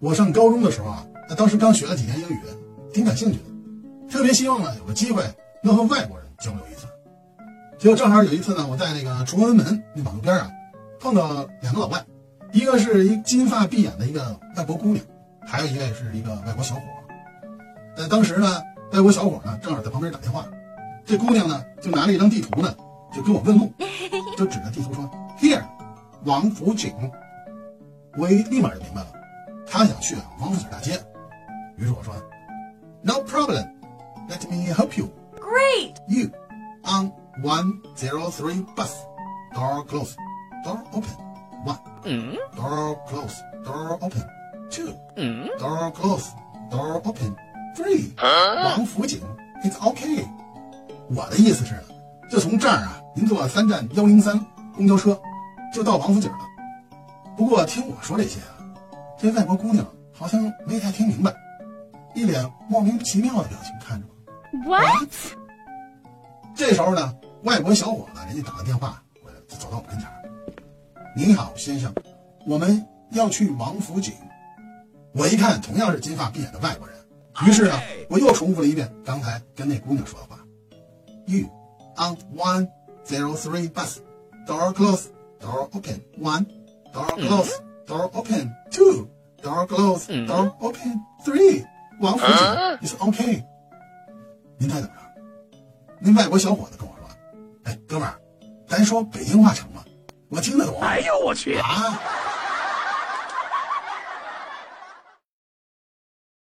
我上高中的时候啊，那当时刚学了几天英语，挺感兴趣的，特别希望呢有个机会能和外国人交流一次。结果正好有一次呢，我在那个崇文门那马路边啊，碰到两个老外，一个是一金发碧眼的一个外国姑娘，还有一位是一个外国小伙。呃，当时呢，外国小伙呢正好在旁边打电话，这姑娘呢就拿了一张地图呢，就跟我问路，就指着地图说：“Here，王府井。”我一立马就明白了，她想去王府井大街。于是我说：“No problem，let me help you。Great! You on one zero three bus. Door close. Door open. One. Door close. Door open. Two. Door close. Door open. Three. 王府井，It's okay。我的意思是，就从这儿啊，您坐三站幺零三公交车，就到王府井了。不过听我说这些啊，这外国姑娘好像没太听明白，一脸莫名其妙的表情看着我。What? 这时候呢，外国小伙子人家打个电话过来，就走到我跟前儿。你好，先生，我们要去王府井。我一看，同样是金发碧眼的外国人，于是呢，我又重复了一遍刚才跟那姑娘说的话：You on one zero three bus, door close, door open. One, door close, door open. Two, door close, door open. Three，王府井，is OK。您猜怎么着？那外国小伙子跟我说：“哎，哥们儿，咱说北京话成吗？我听得懂。”哎呦我去！啊！